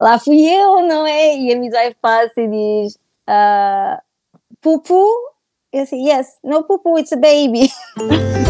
lá fui eu, não é? E a midwife passa e diz: uh, Pupu? Eu disse: Yes, no Pupu, it's a baby.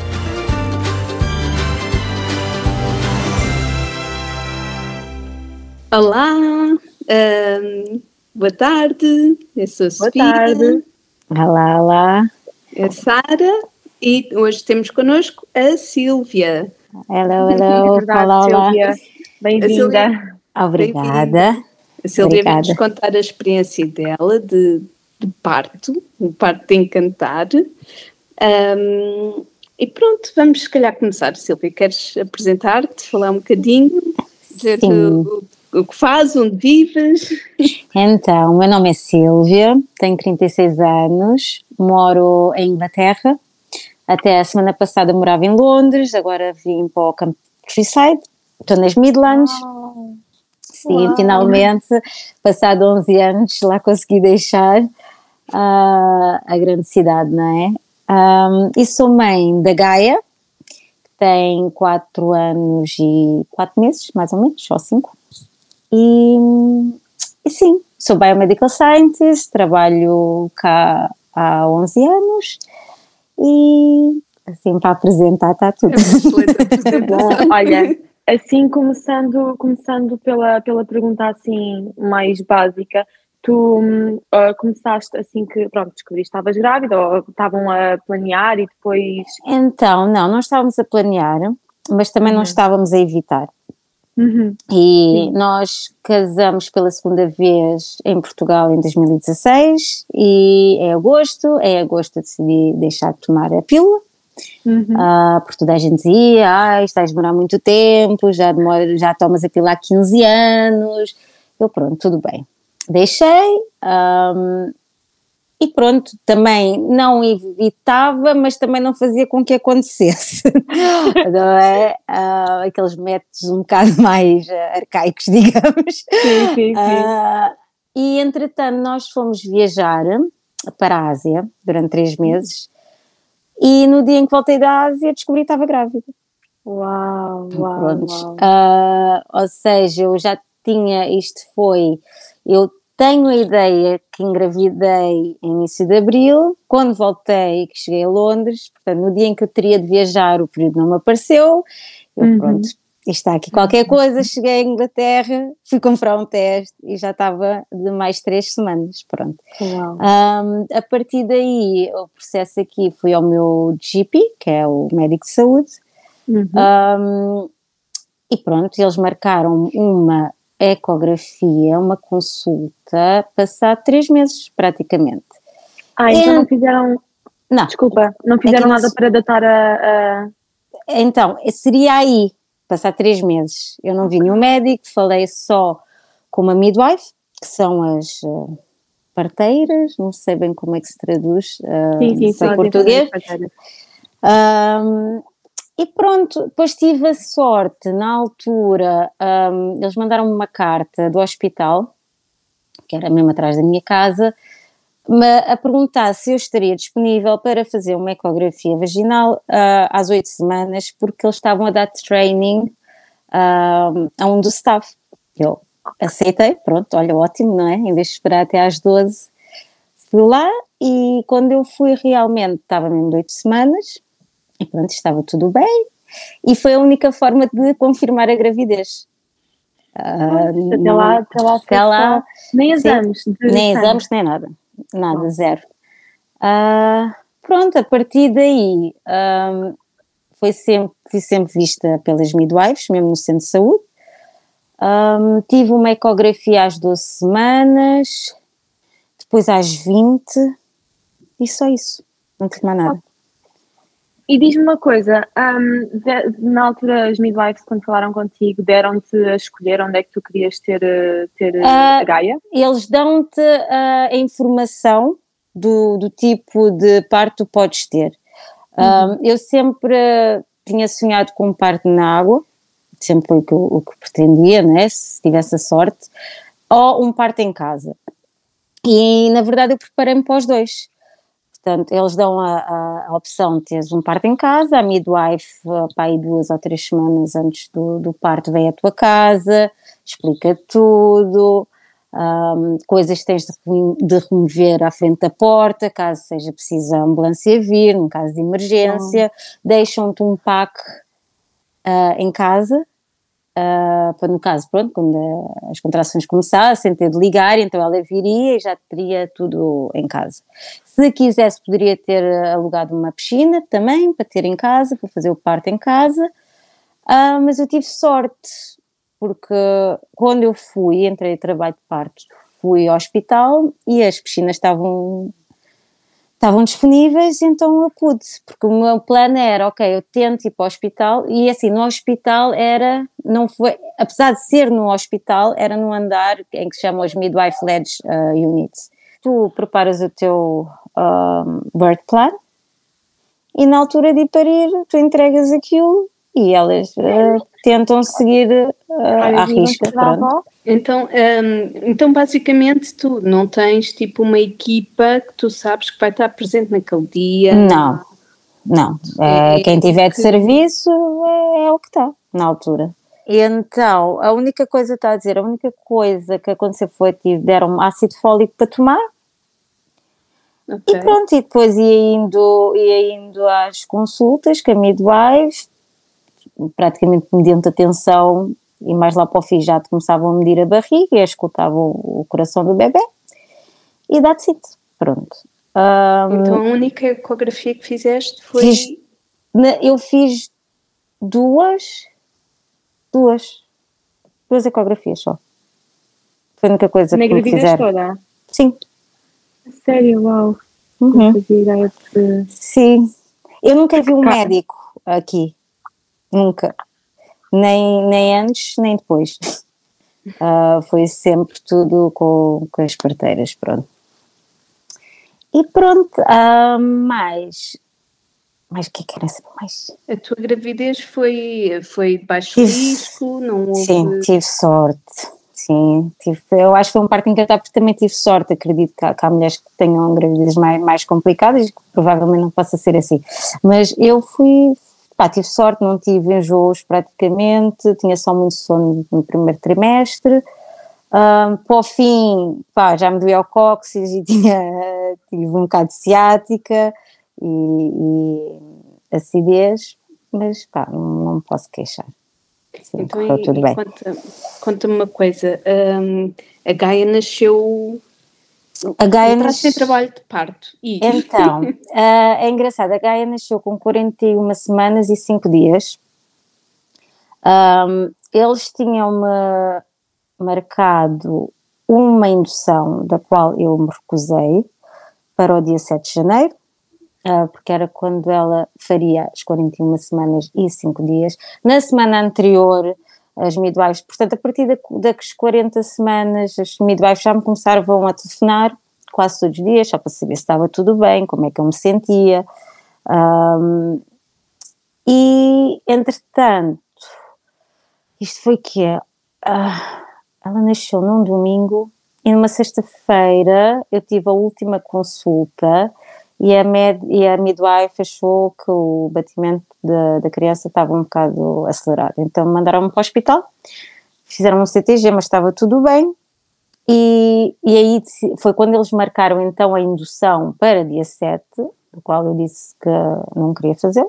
Olá, um, boa tarde, eu sou a Boa Sofia, tarde. Olá, olá. a Sara e hoje temos connosco a Sílvia. Hello, É hello. verdade, olá, olá. Silvia. Bem-vinda. Obrigada. A Sílvia Obrigada. vai-nos contar a experiência dela de, de parto, um parto de encantar. Um, e pronto, vamos se calhar começar. Sílvia, queres apresentar-te, falar um bocadinho, dizer Sim. o, o que fazes, onde vives? Então, meu nome é Silvia, tenho 36 anos, moro em Inglaterra. Até a semana passada morava em Londres, agora vim para o Countryside, estou nas Midlands. Sim, Uau. finalmente, passado 11 anos, lá consegui deixar ah, a grande cidade, não é? Ahm, e sou mãe da Gaia, que tem 4 anos e 4 meses, mais ou menos, ou 5. E, e sim, sou Biomedical Scientist, trabalho cá há 11 anos e assim para apresentar está tudo. Apresentação. Olha, assim começando, começando pela, pela pergunta assim mais básica, tu ah, começaste assim que, pronto, descobriste que estavas grávida ou estavam a planear e depois... Então, não, não estávamos a planear, mas também não Uhum. estávamos a evitar. Uhum. E Sim. nós casamos pela segunda vez em Portugal em 2016 e em agosto, em agosto eu decidi deixar de tomar a pílula, Uhum. ah, porque toda a gente dizia, ah, isto vai demorar muito tempo, já, demora, já tomas a pílula há 15 anos, eu pronto, tudo bem. Deixei, ahm, e pronto, também não evitava, mas também não fazia com que acontecesse, não é? Ah, aqueles métodos um bocado mais ah, arcaicos, digamos. Sim, sim, sim. Ah, e entretanto, nós fomos viajar para a Ásia durante três meses. E no dia em que voltei da Ásia, descobri que estava grávida. Uau, uau, Prontos. uau. Ah, ou seja, eu já tinha, isto foi, eu tenho a ideia que engravidei em início de abril, quando voltei, que cheguei a Londres, portanto, no dia em que eu teria de viajar, o período não me apareceu, eu Uhum. pronto, está aqui qualquer coisa, cheguei à Inglaterra, fui comprar um teste e já estava de mais três semanas, pronto. Um, a partir daí, o processo aqui foi ao meu GP, que é o médico de saúde, Uhum. um, e pronto, eles marcaram uma ecografia, uma consulta, passado três meses praticamente. Ah, então é- não fizeram, Não, desculpa, não fizeram nada para datar a... a- então, seria aí, passar três meses. Eu não vi nenhum médico, falei só com uma midwife, que são as eh, parteiras, não sei bem como é que se traduz eh, Sim, sim, sim. português. Um, e pronto, depois tive a sorte, na altura, um, eles mandaram-me uma carta do hospital, que era mesmo atrás da minha casa, a perguntar se eu estaria disponível para fazer uma ecografia vaginal ah, às oito semanas, porque eles estavam a dar training ah, a um do staff. Eu aceitei, pronto, olha, ótimo, não é? Em vez de esperar até às 12, fui lá e quando eu fui realmente estava mesmo de oito semanas e pronto, estava tudo bem e foi a única forma de confirmar a gravidez. Ah, Até lá, até lá, até lá, nem exames. de nem sangue. exames, nem nada, nada, zero. Ah, pronto, a partir daí ahm, foi sempre, fui sempre vista pelas midwives, mesmo no centro de saúde. Ahm, tive uma ecografia às 12 semanas, depois às 20 e só isso, não tive mais nada. E diz-me uma coisa, um, de, na altura as midwives quando falaram contigo deram-te a escolher onde é que tu querias ter, ter uh, a Gaia? Eles dão-te uh, a informação do, do tipo de parto que podes ter. Uhum. eu sempre tinha sonhado com um parto na água, sempre foi o que, o que pretendia, né, se tivesse a sorte, ou um parto em casa. E na verdade eu preparei-me para os dois. Portanto, eles dão a, a, opção de teres um parto em casa, a midwife, para aí duas ou três semanas antes do, do parto, vem à tua casa, explica tudo, um, coisas que tens de, de, remover à frente da porta, caso seja preciso a ambulância vir, num caso de emergência, deixam-te um pack uh, em casa, Uh, para no caso, pronto, quando as contrações começassem, ter de ligar, então ela viria e já teria tudo em casa. Se quisesse, poderia ter alugado uma piscina também, para ter em casa, para fazer o parto em casa, uh, mas eu tive sorte, porque quando eu fui, entrei trabalho de parto, fui ao hospital e as piscinas estavam estavam disponíveis, então eu pude, porque o meu plano era, ok, eu tento ir para o hospital, e assim, no hospital era, não foi, apesar de ser no hospital, era no andar em que se chama os Midwife Led uh, Units. Tu preparas o teu um, birth plan, e na altura de ir parir, tu entregas aquilo e elas uh, tentam seguir uh, à risca. Então, um, então, basicamente, tu não tens tipo uma equipa que tu sabes que vai estar presente naquele dia? Não, não. É, quem tiver de serviço é, é o que está na altura. E então, a única coisa, está a dizer, a única coisa que aconteceu foi que deram ácido fólico para tomar. Okay. E pronto, e depois ia indo, ia indo às consultas com a midwife, praticamente mediante a tensão e mais lá para o fim já começavam a medir a barriga e escutavam o coração do bebê e that's it, pronto. Um, então a única ecografia que fizeste foi... Fiz, eu fiz duas, duas, duas ecografias só. Foi a única coisa Na que me fizeram. toda? Sim. Sério, uau. Uhum. Sim. Eu nunca vi um médico aqui nunca. Nem, nem antes, nem depois. Uh, foi sempre tudo com, com as parteiras, pronto. E pronto, uh, mais. Mas o que é que era saber mais? A tua gravidez foi, foi de baixo tive, risco? Não houve... Sim, tive sorte. Sim, tive, eu acho que foi um parto encantar porque também tive sorte. Acredito que há, que há mulheres que tenham gravidez mais, mais complicadas e que provavelmente não possa ser assim. Mas eu fui, Pá, tive sorte, não tive enjoos praticamente, tinha só muito sono no primeiro trimestre. Um, para o fim, pá, já me doía o cóccix e tinha, tive um bocado de ciática e, e acidez, mas pá, não, não me posso queixar. Sim, então, correu tudo bem. Conta-me conta uma coisa, um, a Gaia nasceu a Gaia nasceu em trabalho de parto. E... Então, uh, é engraçado, a Gaia nasceu com 41 semanas e 5 dias. Um, eles tinham-me marcado uma indução, da qual eu me recusei, para o dia 7 de janeiro, uh, porque era quando ela faria as 41 semanas e 5 dias. Na semana anterior, as midwives, portanto, a partir das 40 semanas, as midwives já me começaram a telefonar quase todos os dias, só para saber se estava tudo bem, como é que eu me sentia. Um, e, entretanto, isto foi que uh, ela nasceu num domingo e numa sexta-feira eu tive a última consulta e a, med, e a midwife achou que o batimento da, da criança estava um bocado acelerado. Então mandaram-me para o hospital, fizeram um CTG, mas estava tudo bem. E, e aí foi quando eles marcaram então a indução para dia 7, do qual eu disse que não queria fazer.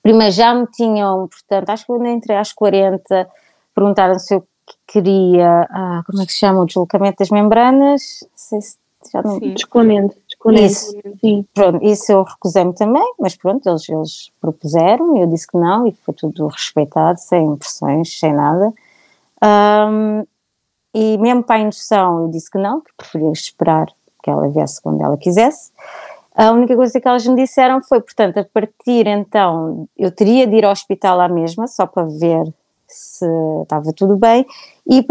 Primeiro já me tinham, portanto, acho que quando entrei às 40, perguntaram se eu queria, ah, como é que se chama, o deslocamento das membranas, não sei se já não... Sim, descolamento. Isso, sim. Pronto, isso eu recusei-me também, mas pronto, eles, eles propuseram eu disse que não e foi tudo respeitado, sem pressões, sem nada. Um, e mesmo para a indução eu disse que não, que preferia esperar que ela viesse quando ela quisesse. A única coisa que elas me disseram foi, portanto, a partir então, eu teria de ir ao hospital à mesma, só para ver se estava tudo bem, e,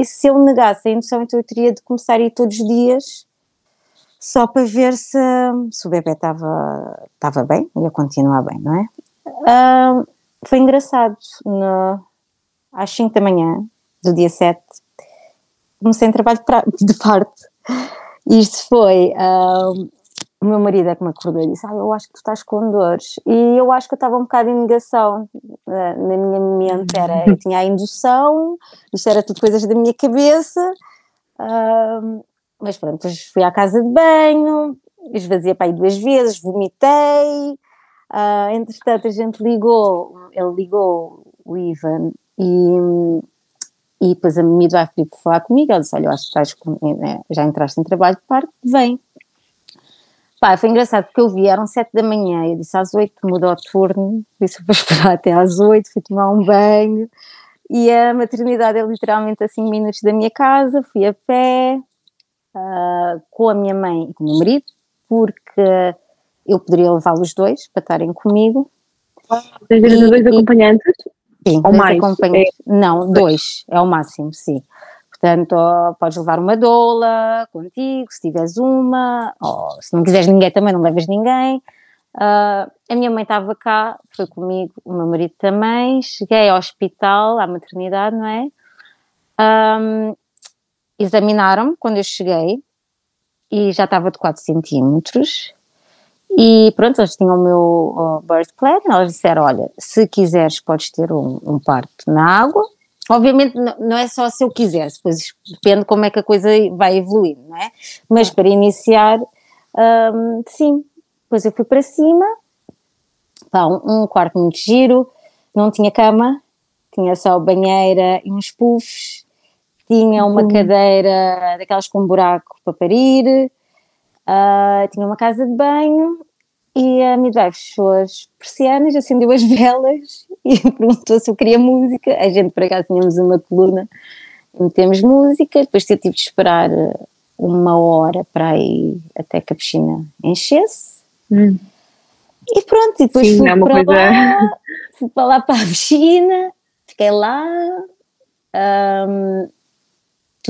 e se eu negasse a indução, então eu teria de começar a ir todos os dias, só para ver se, se o bebê estava, estava bem, ia continuar bem, não é? Foi engraçado, no, às 5 da manhã do dia 7, comecei em trabalho de parte. Isto foi o meu marido é que me acordou e disse: ah, Eu acho que tu estás com dores. E eu acho que eu estava um bocado em negação. Na, minha mente era: eu tinha a indução, isto era tudo coisas da minha cabeça. Mas pronto, fui à casa de banho, esvaziei para aí duas vezes, vomitei. Uh, entretanto, a gente ligou, ele ligou o Ivan e, e depois a pediu para falar comigo. Ele disse: Olha, eu acho que estás com, né, já entraste em trabalho de parte, vem. Pá, foi engraçado porque eu vi, eram sete da manhã, eu disse às oito mudou o turno, disse para esperar até às oito, fui tomar um banho e a maternidade é literalmente a cinco minutos da minha casa, fui a pé uh, com a minha mãe e com o meu marido, porque eu poderia levá-los dois para estarem comigo. Tens dois acompanhantes? Sim, Ou mais? Acompanhantes. É. Não, dois, é o máximo, sim. Portanto, podes levar uma doula contigo, se tiveres uma, ou se não quiseres ninguém também não levas ninguém. Uh, a minha mãe estava cá, foi comigo, o meu marido também. Cheguei ao hospital, à maternidade, não é? Um, Examinaram-me quando eu cheguei e já estava de 4 centímetros. E pronto, eles tinham o meu birth plan. Eles disseram: Olha, se quiseres, podes ter um, um parto na água Obviamente não é só se eu quiser, depois depende como é que a coisa vai evoluir, não é? Mas para iniciar, hum, sim, depois eu fui para cima, pá, um, um, quarto muito giro, não tinha cama, tinha só banheira e uns puffs, tinha uma uhum. cadeira daquelas com um buraco para parir, uh, tinha uma casa de banho e a midwife fechou as persianas, acendeu as velas e perguntou se eu queria música. A gente, por acaso, tínhamos uma coluna, metemos música, depois eu tive de esperar uma hora para ir até que a piscina enchesse. Hum. E pronto, e depois Sim, fui, é para coisa... lá, fui para lá para a piscina, fiquei lá, um,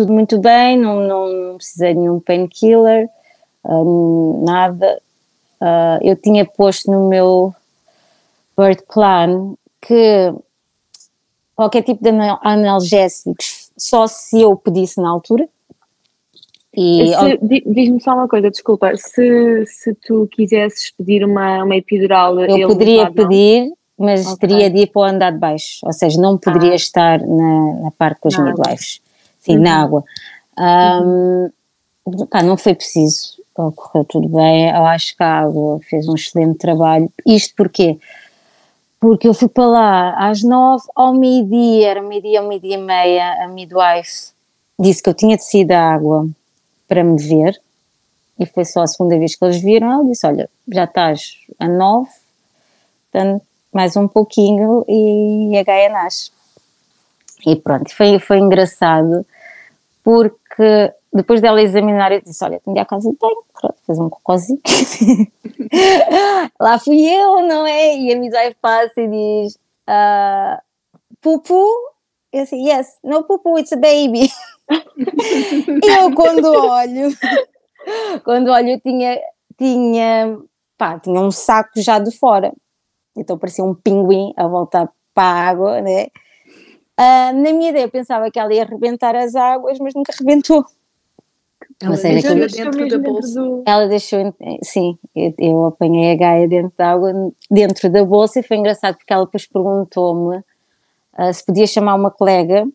tudo muito bem, não, não precisei de nenhum painkiller, um, nada, Uh, eu tinha posto no meu birth plan que qualquer tipo de analgésicos só se eu pedisse na altura. Diz-me só uma coisa, desculpa, se, se tu quisesses pedir uma, uma epidural. Eu poderia pedir, mas okay. teria de ir para o andar de baixo, ou seja, não poderia ah. estar na, na parte com os midwives, sim, uhum. na água. Um, pá, não foi preciso correu tudo bem. Eu acho que a água fez um excelente trabalho. Isto porquê? Porque eu fui para lá às nove, ao meio-dia, era meio-dia, ao meio-dia e meia, a midwife disse que eu tinha descido a água para me ver, e foi só a segunda vez que eles viram. Ela disse: Olha, já estás a nove, portanto, mais um pouquinho e a Gaia nasce. E pronto, foi, foi engraçado, porque depois dela examinar, eu disse: Olha, tenho a casa de banho, pronto, fez um cocôzinho. Lá fui eu, não é? E a midwife passa e diz: uh, Pupu? Eu disse: Yes, no pupu, it's a baby. eu, quando olho, quando olho, eu tinha, tinha, pá, tinha um saco já de fora. Então parecia um pinguim a voltar para a água, né? Uh, na minha ideia, eu pensava que ela ia arrebentar as águas, mas nunca arrebentou. Ela deixou dentro da bolsa. Do... Ela deixou, sim, eu, eu, apanhei a Gaia dentro da água, dentro da bolsa, e foi engraçado porque ela depois perguntou-me uh, se podia chamar uma colega.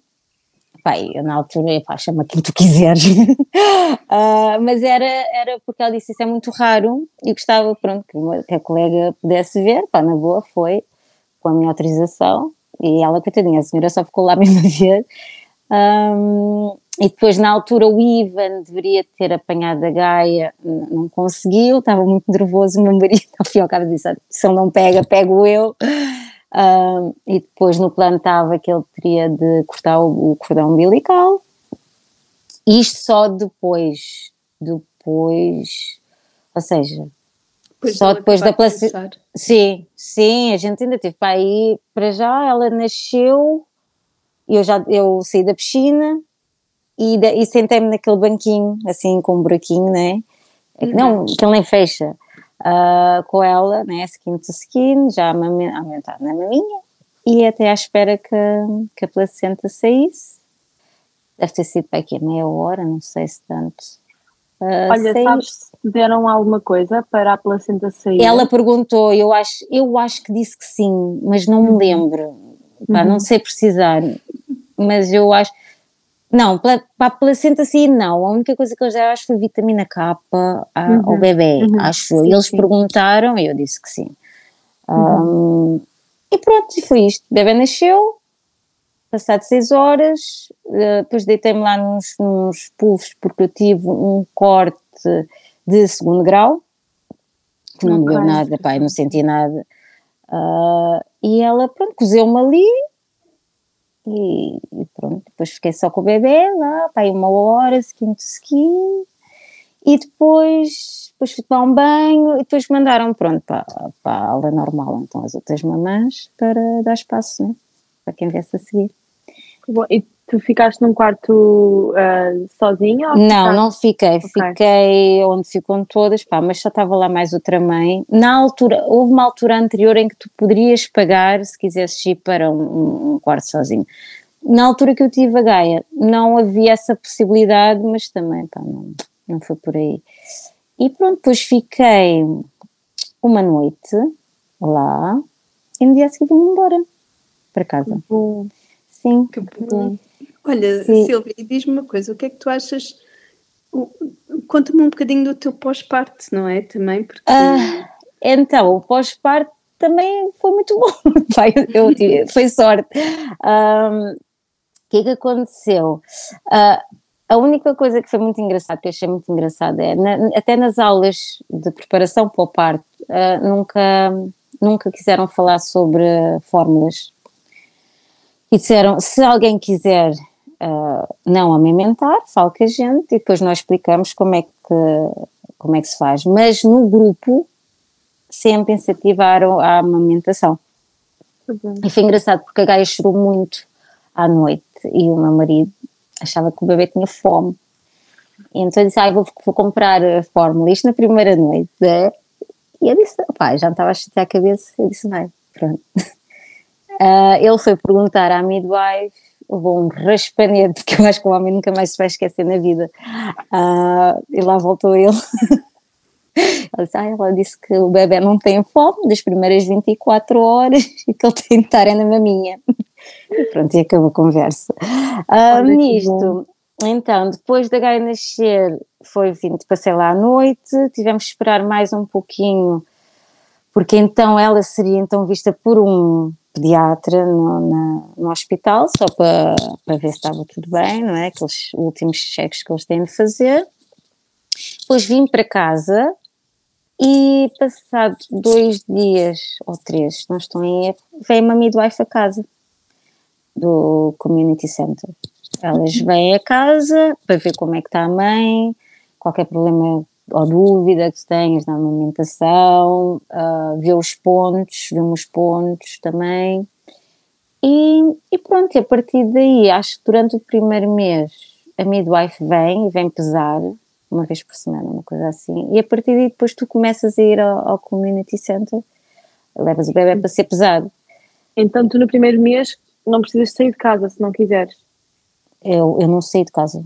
Pai, eu na altura, pá, chama quem tu quiseres. uh, mas era, era porque ela disse isso é muito raro e gostava, pronto, que, uma, que a colega pudesse ver, pá, na boa, foi com a minha autorização. E ela, coitadinha, a senhora só ficou lá mesmo a ver. Um, e depois, na altura, o Ivan deveria ter apanhado a Gaia, não conseguiu, estava muito nervoso. O meu marido, ao fim e ao cabo, disse: se ele não pega, pego eu. Uh, e depois, no plano, estava que ele teria de cortar o, o cordão umbilical. Isto só depois, depois, ou seja, Depois Só depois da placenta. Sim, sim, a gente ainda teve para aí, para já, ela nasceu, eu já eu saí da piscina e, da- e sentei-me naquele banquinho, assim, com um buraquinho, né? É que Não, que nem fecha. ah, com ela, né? Skin to skin, já aumentar na maminha e até à espera que, que a placenta saísse. Deve ter sido para aqui meia hora, não sei se tanto. Ah, Olha, sabes se deram alguma coisa para a placenta sair? Ela perguntou, eu acho, eu acho que disse que sim, mas não me lembro. Pá, Não sei precisar, mas eu acho. Não, para a placenta sair, não. A única coisa que eu já acho foi vitamina K a- ao bebê, uhum. acho. Sim, eles sim. perguntaram e eu disse que sim. Ahm, e pronto, e foi isto. O bebê nasceu, passado seis horas, eh, depois deitei-me lá nos, nos puffs porque eu tive um corte de segundo grau, que não doeu Ok. nada, pai, não senti nada. Ah, e ela, pronto, cozeu-me ali e, e pronto, depois fiquei só com o bebê lá, pai, uma hora, to skin, e depois, depois fui tomar um banho e depois mandaram, pronto, para, para a aula normal, então as outras mamãs, para dar espaço, né? Para quem viesse a seguir. Bom, E tu ficaste num quarto ah, sozinha? ou Não, ficaste- não fiquei. Fiquei onde ficam todas, pá, mas só estava lá mais outra mãe. Na altura, houve uma altura anterior em que tu poderias pagar se quisesses ir para um, um- quarto sozinho. Na altura que eu tive a Gaia, não havia essa possibilidade, mas também, pá, não, não foi por aí. E pronto, depois fiquei uma noite lá e no dia seguinte vim embora para casa. Bom, Sim. Que bom. Olha, Sim. Silvia, diz-me uma coisa, o que é que tu achas? Conta-me um bocadinho do teu pós-parto, não é? Também, porque Ah, Então, o pós-parto também foi muito bom. Eu tive- foi sorte. Ahm, O que é que aconteceu? Ah, a única coisa que foi muito engraçada, que eu achei muito engraçada, é na- até nas aulas de preparação para o parto, ah, nunca, nunca quiseram falar sobre fórmulas. E disseram: se alguém quiser ah, não amamentar, fale com a gente e depois nós explicamos como é que, como é que se faz. Mas no grupo sempre incentivaram a amamentação. E foi engraçado porque a Gaia chorou muito à noite e o meu marido achava que o bebê tinha fome. E então eu disse, ah, vou, vou comprar a fórmula, isto na primeira noite. né? E eu disse, pá, já me estava a chatear a cabeça, eu disse, vai, pronto. Ah, ele foi perguntar à midwife, levou um raspanete, que eu acho que o homem nunca mais se vai esquecer na vida. Ah, e lá voltou ele. Ela disse, ah, ela disse que o bebê não tem fome das primeiras 24 horas e que ele tem de estar é na maminha. E pronto, e acabou a conversa. Que nisto, então, depois da Gaia nascer, foi vindo, passei lá à noite, tivemos que esperar mais um pouquinho, porque então ela seria então vista por um pediatra no, na- no hospital, só para, para ver se estava tudo bem, não é? Aqueles últimos cheques que eles têm de fazer. Depois vim para casa e passado dois dias ou três, não estou em erro, veio uma midwife a casa do Community Center. Elas vêm a casa para ver como é que está a mãe, qualquer problema ou dúvida que tenhas na amamentação, uh, ver os pontos, ver os pontos também. E, e pronto, e a partir daí, acho que durante o primeiro mês a midwife vem e vem pesar, uma vez por semana, uma coisa assim, e a partir daí depois tu começas a ir ao, ao community center, levas o bebê para ser pesado. Então tu no primeiro mês não precisas sair de casa se não quiseres. Eu, eu não saí de casa.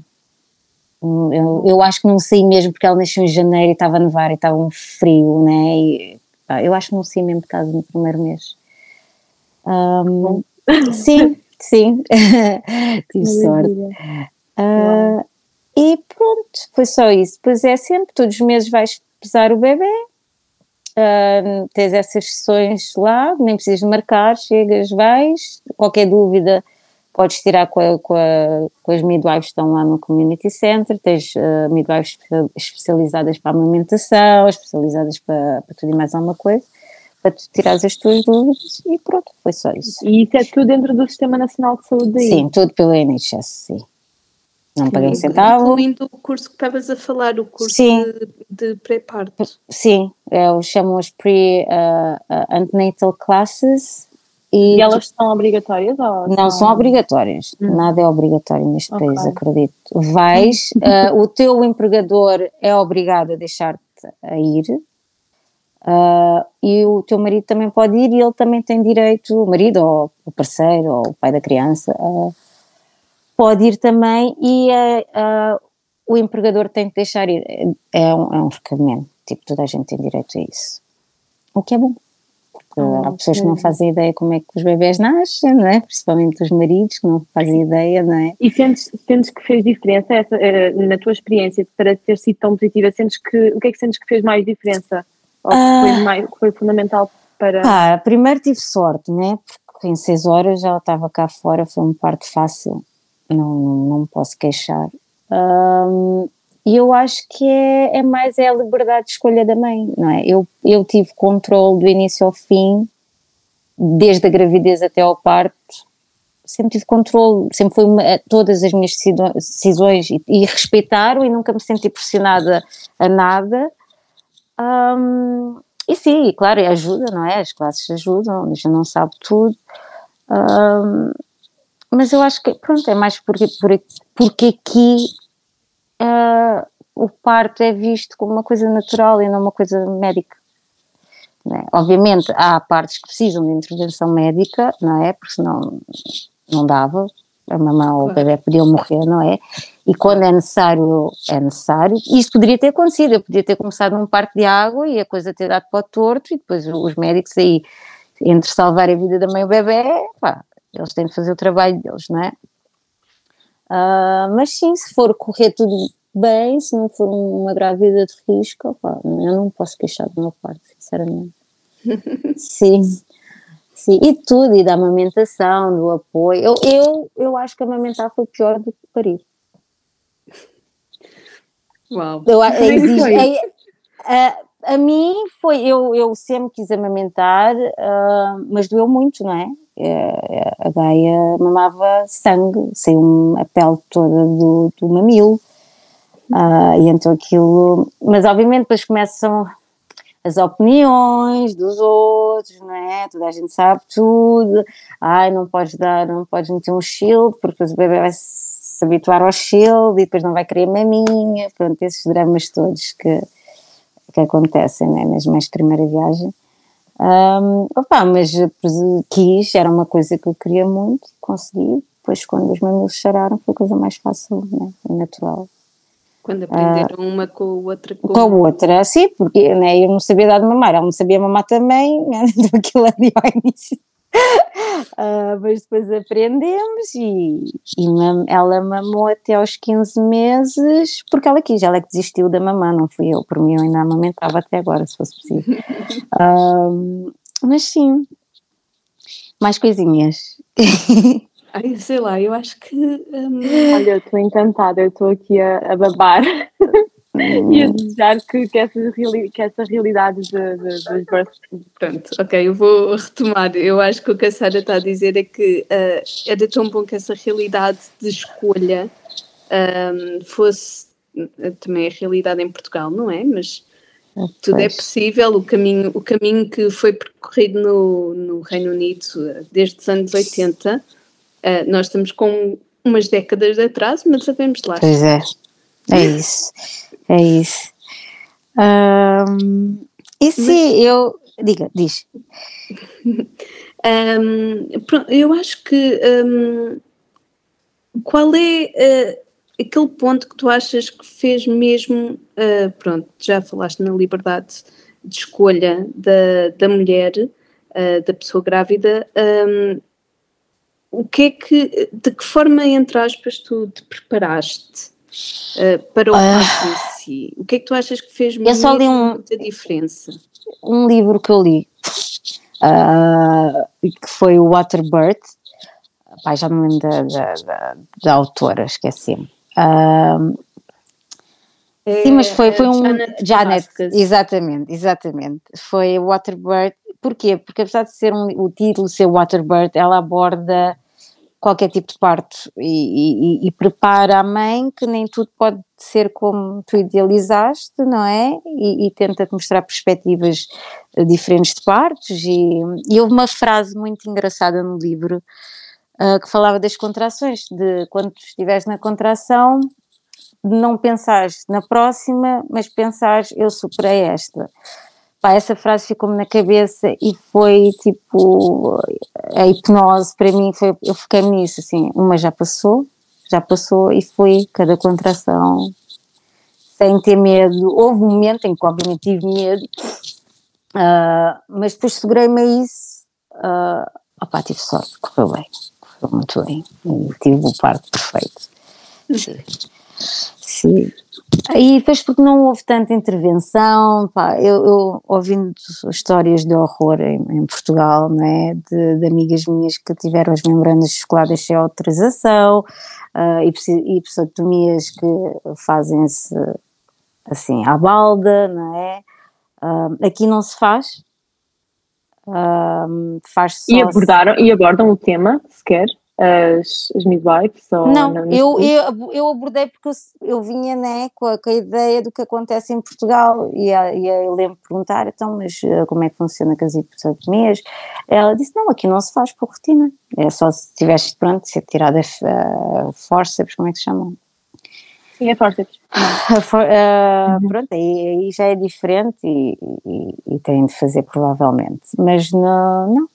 Eu, eu acho que não saí mesmo porque ela nasceu em janeiro e estava a nevar e estava um frio, né? E, pá, eu acho que não saí mesmo de casa no primeiro mês. Ahm, sim, sim, tive sorte. Ah, e pronto, foi só isso. Pois é, sempre, todos os meses vais pesar o bebê, ah, tens essas sessões lá, nem precisas marcar, chegas, vais, qualquer dúvida podes tirar com, a- com, a- com as midwives que estão lá no community center, tens ah, midwives espe- especializadas para a amamentação, especializadas para, para tudo e mais alguma coisa, para tu tirares as tuas dúvidas e pronto, foi só isso. E isso é tudo dentro do Sistema Nacional de Saúde daí? Sim, tudo pelo NHS, sim. Não paguei um centavo. Incluindo o curso que estavas a falar, o curso Sim. de, de pré-parto. Sim, eu chamo os pre-antenatal uh, uh, classes. E, e, elas são obrigatórias? Ou não, são, obrigatórias. Hum. Nada é obrigatório neste okay. país, acredito. Vais, uh, o teu empregador é obrigado a deixar-te a ir. Uh, e o teu marido também pode ir e ele também tem direito, o marido ou o parceiro ou o pai da criança, uh, pode ir também e o empregador tem que deixar ir. É um, é um requerimento, tipo, toda a gente tem direito a isso. O que é bom. Porque ah, há pessoas sim. que não fazem ideia como é que os bebés nascem, não é? Principalmente os maridos que não fazem ideia, não é? E sentes, sentes que fez diferença essa, eh, na tua experiência para ter sido tão positiva? Sentes que, o que é que sentes que fez mais diferença? Ou que foi, ah. mais, que foi fundamental para. Ah, primeiro tive sorte, né? Porque em seis horas já estava cá fora, foi um parto fácil não, não me posso queixar. Um, e eu acho que é, é mais é a liberdade de escolha da mãe, não é? Eu, eu tive controle do início ao fim, desde a gravidez até ao parto, sempre tive controle, sempre foi uma, todas as minhas decisões e, e respeitar-o e nunca me senti pressionada a nada. Um, e sim, claro, ajuda, não é? As classes ajudam, a gente não sabe tudo. Um, mas eu acho que, pronto, é mais porque, porque, porque aqui uh, o parto é visto como uma coisa natural e não uma coisa médica. É? Obviamente há partes que precisam de intervenção médica, não é? Porque senão não dava, a mamãe ou o bebê podiam morrer, não é? E quando é necessário, é necessário. Isto poderia ter acontecido, eu podia ter começado num parque de água e a coisa ter dado para o torto e depois os médicos aí, entre salvar a vida da mãe e o bebê, pá, eles têm de fazer o trabalho deles, não é? Uh, mas sim, se for correr tudo bem, se não for uma grávida de risco, opa, eu não posso queixar do meu parto, sinceramente. sim, sim, e tudo, e da amamentação, do apoio. Eu, eu, eu acho que amamentar foi pior do que parir. Uau! Eu, exige, é, é, a mim foi, eu, eu sempre quis amamentar, uh, mas doeu muito, não é? Eh, a Gaia mamava sangue, saiu a pele toda do, do mamilo. Uh, e então aquilo. Mas obviamente depois começam as opiniões dos outros, não é? Toda a gente sabe tudo. Ai, não podes dar, não podes meter um shield, porque o bebê vai se habituar ao shield e depois não vai querer maminha. Pronto, esses dramas todos que, que acontecem, né? Mesmo mais primeira viagem. Um, opa, mas quis, era uma coisa que eu queria muito, consegui. Depois, quando os mamilos chararam, foi a coisa mais fácil né, e natural. Quando aprenderam uh, uma com a outra? Com, com a outra, sim, porque né, eu não sabia dar de mamar, ela não sabia mamar também, né, aquilo ali ao início Uh, mas depois aprendemos e, e mam, ela mamou até aos 15 meses porque ela quis, ela é que desistiu da mamã, não fui eu, por mim eu ainda amamentava até agora, se fosse possível. Uh, mas sim, mais coisinhas. Ai, sei lá, eu acho que. Um... Olha, eu estou encantada, eu estou aqui a, a babar. e a desejar que, que, essa, que essa realidade de, de, dos births. Pronto, ok, eu vou retomar. Eu acho que o que a Sara está a dizer é que uh, era tão bom que essa realidade de escolha um, fosse eh, também a realidade em Portugal, não é? Mas ah, tudo é possível. O caminho, o caminho que foi percorrido no, no Reino Unido desde os anos 80, uh, nós estamos com umas décadas de atraso, mas sabemos lá. Pois é, é isso. É isso. Um, e se Mas, eu. Diga, diz. Um, eu acho que. Um, qual é uh, aquele ponto que tu achas que fez mesmo. Uh, pronto, já falaste na liberdade de escolha da, da mulher, uh, da pessoa grávida. Um, o que é que. De que forma, entre aspas, tu te preparaste? Uh, para o uh, em si? O que é que tu achas que fez eu só li um, muita diferença? Um livro que eu li, uh, que foi o Waterbird, Pai, já me lembro da, da, da, da autora, esqueci-me. Uh, é, sim, mas foi, foi um. Janet, Janet exatamente, exatamente. Foi Waterbird. Porquê? Porque apesar de ser um, o título ser Waterbird, ela aborda qualquer tipo de parto e, e, e, prepara a mãe que nem tudo pode ser como tu idealizaste, não é? E, e tenta-te mostrar perspectivas eh, diferentes de partos. E, e houve uma frase muito engraçada no livro uh, que falava das contrações, de quando estiveres na contração, não pensares na próxima, mas pensares eu superei esta. Pá, essa frase ficou-me na cabeça e foi tipo a hipnose para mim foi eu fiquei nisso assim uma já passou já passou e foi cada contração sem ter medo. Houve um momento em que obviamente tive medo uh, mas depois segurei-me a isso uh, opá, tive sorte, correu bem correu muito bem e tive o parto perfeito. Sim, sim. E depois porque não houve tanta intervenção, pá, eu, eu ouvindo histórias de horror em, em Portugal, não é? De, de, amigas minhas que tiveram as membranas escoladas sem autorização uh, e, e que fazem-se assim à balda, não é? Uh, aqui não se faz. Uh, faz e abordaram e abordam o tema sequer as, as midwives? Não, eu, eu, eu abordei porque eu, eu vinha né, com, a, com a ideia do que acontece em Portugal e, a, e a, eu lembro perguntar, então, mas eh, como é que funciona com as hipotomias? Ela disse, não, aqui não se faz por rotina, é só se tivesse, pronto, ser tirada a uh, forceps, como é que se chamam? Sim, é forceps. For, uh, uhum. Pronto, aí, já é diferente e, e, e têm de fazer provavelmente, mas não, não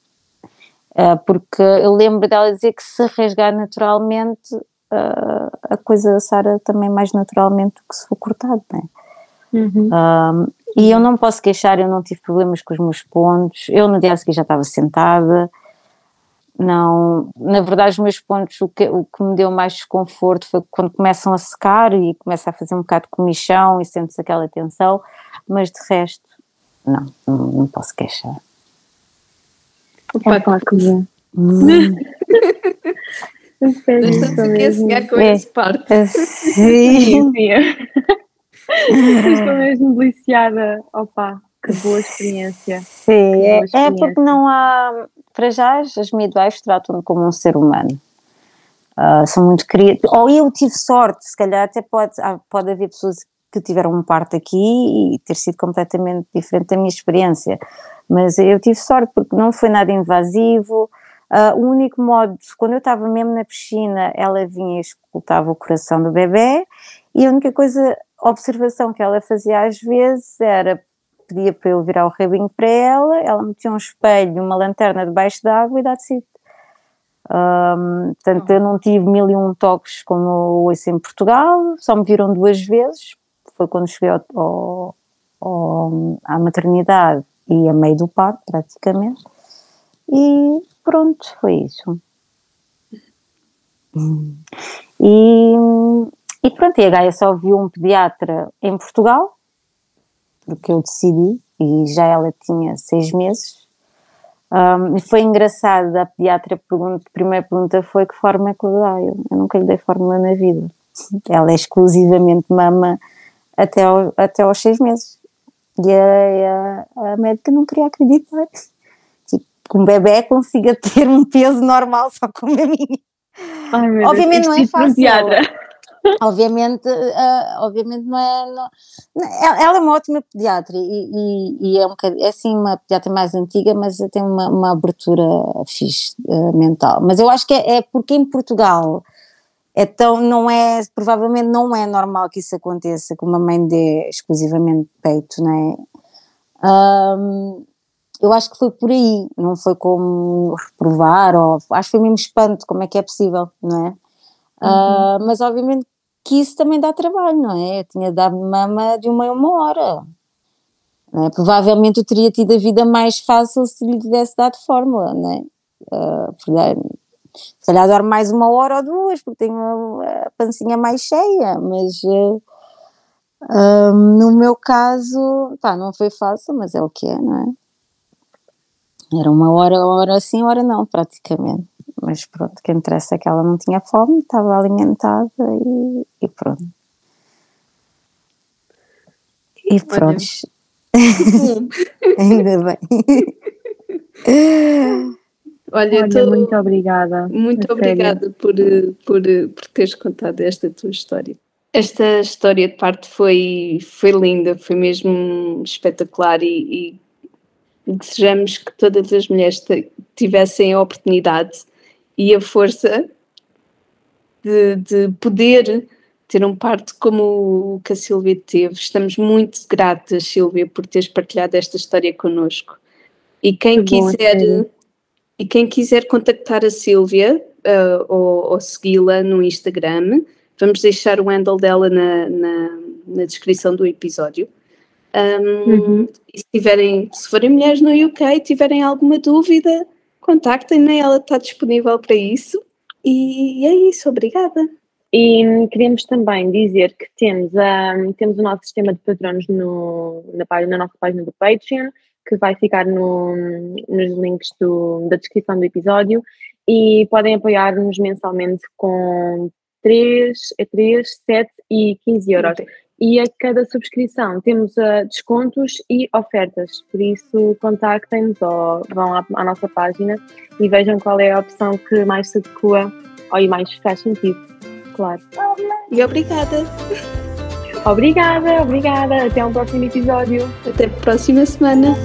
porque eu lembro dela dizer que se rasgar naturalmente, uh, a coisa sara também mais naturalmente do que se for cortado, não é? Uhum. Uh, e eu não posso queixar, eu não tive problemas com os meus pontos, eu no dia seguinte já estava sentada, não, na verdade os meus pontos, o que, o que me deu mais desconforto foi quando começam a secar e começa a fazer um bocado de comichão e sente-se aquela tensão, mas de resto, não, não, não posso queixar. Opa, é claro que Hum. Estamos aqui a chegar com é. esse parte. É, sim. Estou mesmo deliciada. Opa, que boa experiência. Sim, é, experiência. é porque não há. Para já, as midwives tratam-me como um ser humano. Uh, são muito criativos. Ou eu tive sorte, se calhar até pode, pode haver pessoas que tiveram um parto aqui e ter sido completamente diferente da minha experiência. Mas eu tive sorte porque não foi nada invasivo. Uh, o único modo, quando eu estava mesmo na piscina, ela vinha e escutava o coração do bebê e a única coisa, observação que ela fazia às vezes era pedia para eu virar o rabinho para ela, ela metia um espelho, uma lanterna debaixo d'água e dá-se um, portanto, eu não tive mil e um toques como ouço em Portugal, só me viram duas vezes, foi quando cheguei ao, ao, ao, à maternidade e a meio do parto, praticamente. E pronto, foi isso. E, e pronto, e a Gaia só viu um pediatra em Portugal, porque eu decidi, e já ela tinha seis meses. Um, e foi engraçado, a pediatra pergunta, a primeira pergunta foi que forma é que eu dei? Eu, eu nunca lhe dei fórmula na vida. Ela é exclusivamente mama até, ao, até aos seis meses. E a, a, a médica não queria acreditar tipo, que um bebê consiga ter um peso normal só como a minha. Ai, Obviamente não é fácil. Obviamente, uh, obviamente não é. Não, ela é uma ótima pediatra e, e, e é, um é assim uma pediatra mais antiga, mas tem uma, uma abertura fixe uh, mental. Mas eu acho que é, é porque em Portugal então não é, provavelmente não é normal que isso aconteça, que uma mãe dê exclusivamente peito, não é? Um, eu acho que foi por aí, não foi como reprovar, ou acho que foi mesmo espanto, como é que é possível, não é? Uhum. Uh, mas obviamente que isso também dá trabalho, não é? Eu tinha dado mama de uma a uma hora. É? Provavelmente eu teria tido a vida mais fácil se lhe tivesse dado fórmula, não é? Uh, se calhar dorme mais uma hora ou duas, porque tenho a pancinha mais cheia, mas uh, no meu caso, pá, não foi fácil, mas é o que é, não é? Era uma hora, hora sim, hora não, praticamente. Mas pronto, o que interessa é que ela não tinha fome, estava alimentada e, e pronto. E pronto. Ainda bem. Olha, Olha tô... muito obrigada. Muito obrigada por, por, por teres contado esta tua história. Esta história de parte foi, foi linda, foi mesmo espetacular e, e desejamos que todas as mulheres tivessem a oportunidade e a força de, de poder ter um parto como o que a Silvia teve. Estamos muito gratas, Silvia, por teres partilhado esta história connosco. E quem que quiser bom, e quem quiser contactar a Silvia uh, ou, ou segui-la no Instagram, vamos deixar o handle dela na, na, na descrição do episódio. Um, uhum. E se tiverem, se forem mulheres no UK e tiverem alguma dúvida, contactem-na, ela está disponível para isso. E é isso, obrigada. E queríamos também dizer que temos, um, temos o nosso sistema de patronos no, na, página, na nossa página do Patreon, que vai ficar no, nos links do, da descrição do episódio, e podem apoiar-nos mensalmente com 3, é 3, 7 e 15 euros. Okay. E a cada subscrição temos uh, descontos e ofertas, por isso contactem-nos ou vão à, à nossa página e vejam qual é a opção que mais se adequa ou mais faz sentido, claro. E obrigada! Obrigada, obrigada. Até um próximo episódio. Até a próxima semana.